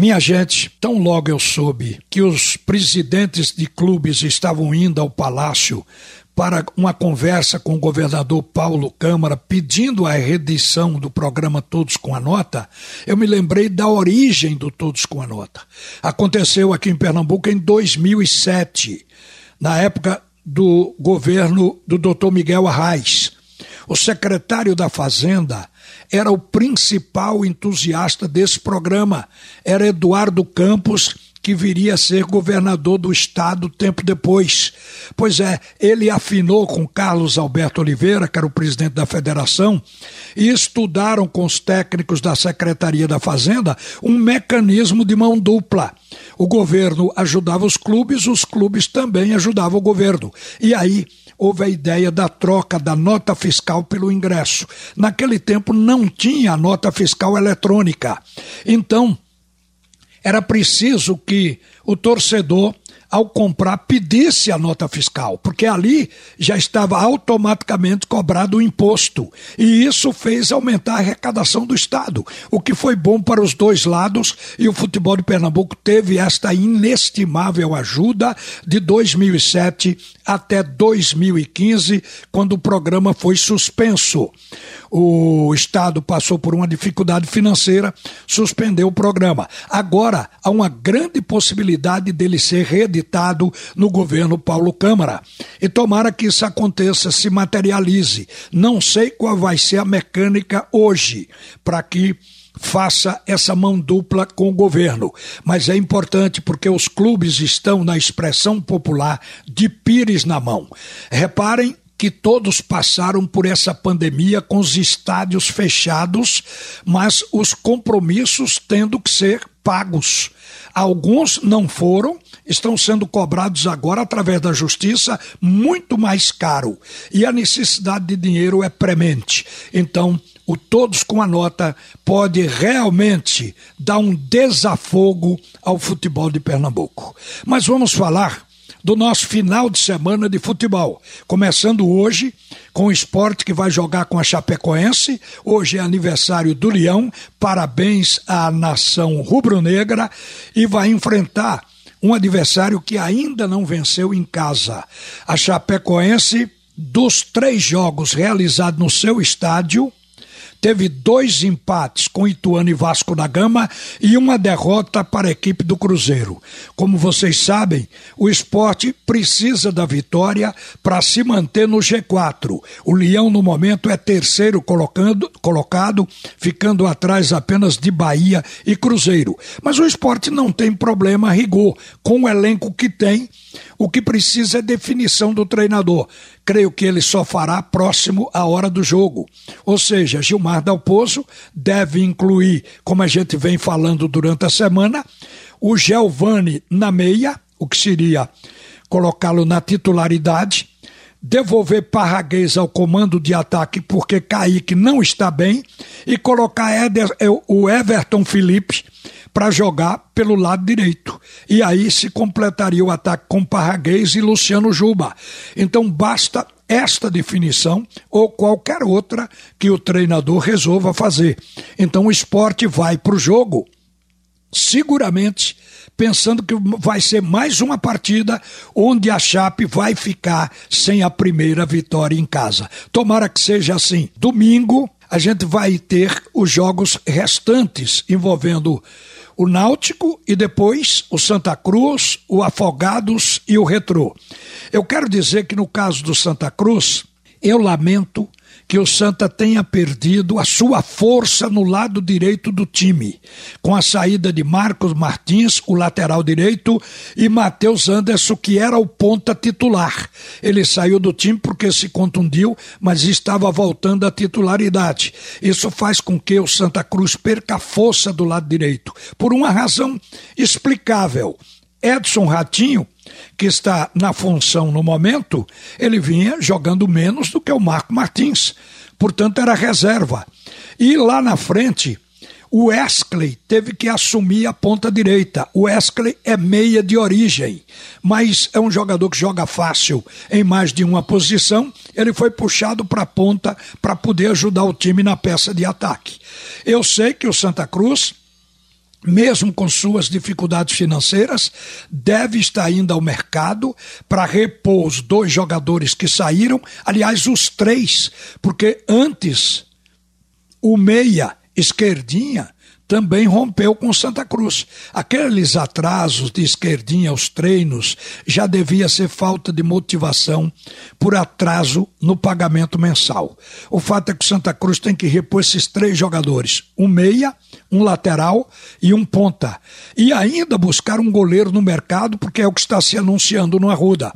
Minha gente, tão logo eu soube que os presidentes de clubes estavam indo ao palácio para uma conversa com o governador Paulo Câmara pedindo a reedição do programa Todos com a Nota, eu me lembrei da origem do Todos com a Nota. Aconteceu aqui em Pernambuco em 2007, na época do governo do Dr. Miguel Arraes. O secretário da Fazenda era o principal entusiasta desse programa, era Eduardo Campos, que viria a ser governador do estado tempo depois. Pois é, ele afinou com Carlos Alberto Oliveira, que era o presidente da federação, e estudaram com os técnicos da Secretaria da Fazenda um mecanismo de mão dupla. O governo ajudava os clubes, os clubes também ajudavam o governo. E aí houve a ideia da troca da nota fiscal pelo ingresso. Naquele tempo não tinha nota fiscal eletrônica. Então, era preciso que o torcedor ao comprar, pedisse a nota fiscal, porque ali já estava automaticamente cobrado o imposto. E isso fez aumentar a arrecadação do Estado, o que foi bom para os dois lados. E o futebol de Pernambuco teve esta inestimável ajuda de 2007 até 2015, quando o programa foi suspenso. O Estado passou por uma dificuldade financeira, suspendeu o programa. Agora há uma grande possibilidade dele ser reeditado no governo Paulo Câmara. E tomara que isso aconteça, se materialize. Não sei qual vai ser a mecânica hoje para que faça essa mão dupla com o governo. Mas é importante porque os clubes estão na expressão popular de pires na mão. Reparem que todos passaram por essa pandemia com os estádios fechados, mas os compromissos tendo que ser pagos. Alguns não foram, estão sendo cobrados agora através da justiça muito mais caro. E a necessidade de dinheiro é premente. Então, o Todos com a Nota pode realmente dar um desafogo ao futebol de Pernambuco. Mas vamos falar do nosso final de semana de futebol. Começando hoje com o esporte que vai jogar com a Chapecoense. Hoje é aniversário do Leão. Parabéns à nação rubro-negra e vai enfrentar um adversário que ainda não venceu em casa. A Chapecoense, dos três jogos realizados no seu estádio, teve dois empates com Ituano e Vasco da Gama e uma derrota para a equipe do Cruzeiro. Como vocês sabem, o esporte precisa da vitória para se manter no G4. O Leão, no momento, é terceiro colocando, colocado, ficando atrás apenas de Bahia e Cruzeiro. Mas o esporte não tem problema a rigor. Com o elenco que tem, o que precisa é definição do treinador. Creio que ele só fará próximo à hora do jogo. Ou seja, Gilmar Dalpozo deve incluir, como a gente vem falando durante a semana, o Gelvani na meia, o que seria colocá-lo na titularidade, devolver Parraguês ao comando de ataque porque Kaique não está bem e colocar Eder, o Everton Felipe para jogar pelo lado direito. E aí se completaria o ataque com Parraguês e Luciano Juba. Então basta esta definição ou qualquer outra que o treinador resolva fazer. Então o esporte vai para o jogo seguramente pensando que vai ser mais uma partida onde a Chape vai ficar sem a primeira vitória em casa. Tomara que seja assim. Domingo a gente vai ter os jogos restantes envolvendo o Náutico e depois o Santa Cruz, o Afogados e o Retrô. Eu quero dizer que no caso do Santa Cruz, eu lamento que o Santa tenha perdido a sua força no lado direito do time, com a saída de Marcos Martins, o lateral direito, e Matheus Anderson, que era o ponta titular. Ele saiu do time porque se contundiu, mas estava voltando à titularidade. Isso faz com que o Santa Cruz perca a força do lado direito, por uma razão explicável. Edson Ratinho que está na função no momento, ele vinha jogando menos do que o Marco Martins. Portanto, era reserva. E lá na frente, o Wesley teve que assumir a ponta direita. O Wesley é meia de origem, mas é um jogador que joga fácil em mais de uma posição. Ele foi puxado para a ponta para poder ajudar o time na peça de ataque. Eu sei que o Santa Cruz mesmo com suas dificuldades financeiras, deve estar indo ao mercado para repor os dois jogadores que saíram, aliás, os três, porque antes o meia esquerdinha também rompeu com Santa Cruz. Aqueles atrasos de esquerdinha aos treinos já devia ser falta de motivação por atraso no pagamento mensal. O fato é que o Santa Cruz tem que repor esses três jogadores: um meia, um lateral e um ponta. E ainda buscar um goleiro no mercado, porque é o que está se anunciando no Arruda.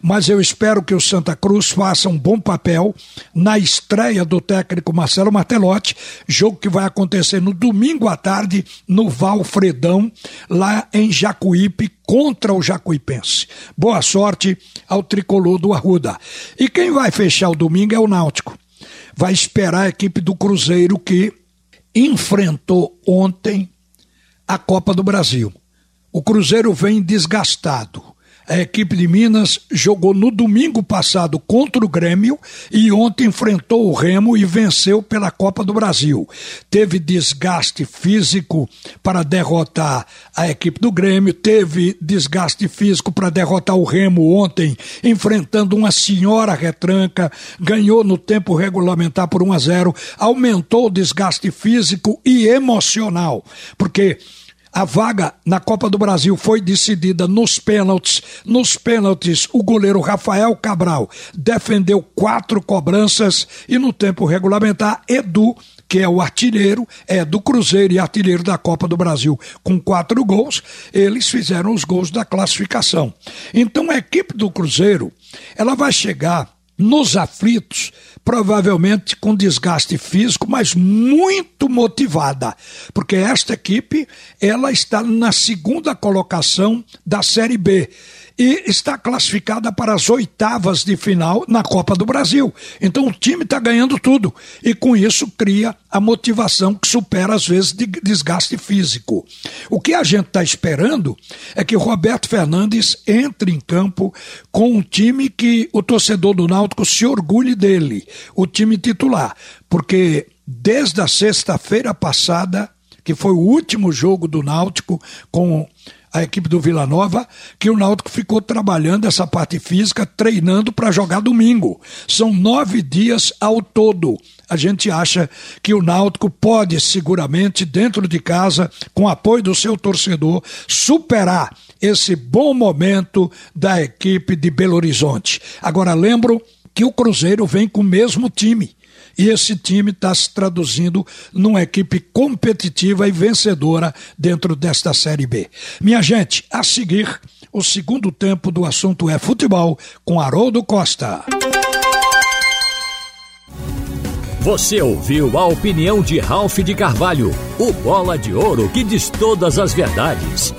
Mas eu espero que o Santa Cruz faça um bom papel na estreia do técnico Marcelo Martelotti, jogo que vai acontecer no domingo à tarde no Valfredão, lá em Jacuípe, contra o Jacuipense. Boa sorte ao tricolor do Arruda. E quem vai fechar o domingo é o Náutico. Vai esperar a equipe do Cruzeiro que enfrentou ontem a Copa do Brasil. O Cruzeiro vem desgastado. A equipe de Minas jogou no domingo passado contra o Grêmio e ontem enfrentou o Remo e venceu pela Copa do Brasil. Teve desgaste físico para derrotar a equipe do Grêmio, teve desgaste físico para derrotar o Remo ontem, enfrentando uma senhora retranca, ganhou no tempo regulamentar por 1 a 0, aumentou o desgaste físico e emocional, porque a vaga na Copa do Brasil foi decidida nos pênaltis. Nos pênaltis, o goleiro Rafael Cabral defendeu quatro cobranças e no tempo regulamentar, Edu que é o artilheiro, é do Cruzeiro e artilheiro da Copa do Brasil, com quatro gols, eles fizeram os gols da classificação. Então a equipe do Cruzeiro, ela vai chegar nos aflitos, provavelmente com desgaste físico, mas muito motivada, porque esta equipe ela está na segunda colocação da Série B e está classificada para as oitavas de final na Copa do Brasil. Então o time está ganhando tudo e com isso cria a motivação que supera às vezes de desgaste físico. O que a gente está esperando é que Roberto Fernandes entre em campo com um time que o torcedor do Náutico se orgulhe dele, o time titular, porque desde a sexta-feira passada, que foi o último jogo do Náutico com a equipe do Vila Nova, que o Náutico ficou trabalhando essa parte física, treinando para jogar domingo. São nove dias ao todo. A gente acha que o Náutico pode seguramente, dentro de casa, com apoio do seu torcedor, superar esse bom momento da equipe de Belo Horizonte. Agora lembro que o Cruzeiro vem com o mesmo time e esse time está se traduzindo numa equipe competitiva e vencedora dentro desta Série B. Minha gente, a seguir, o segundo tempo do assunto é futebol com Haroldo Costa. Você ouviu a opinião de Ralph de Carvalho, o bola de ouro que diz todas as verdades.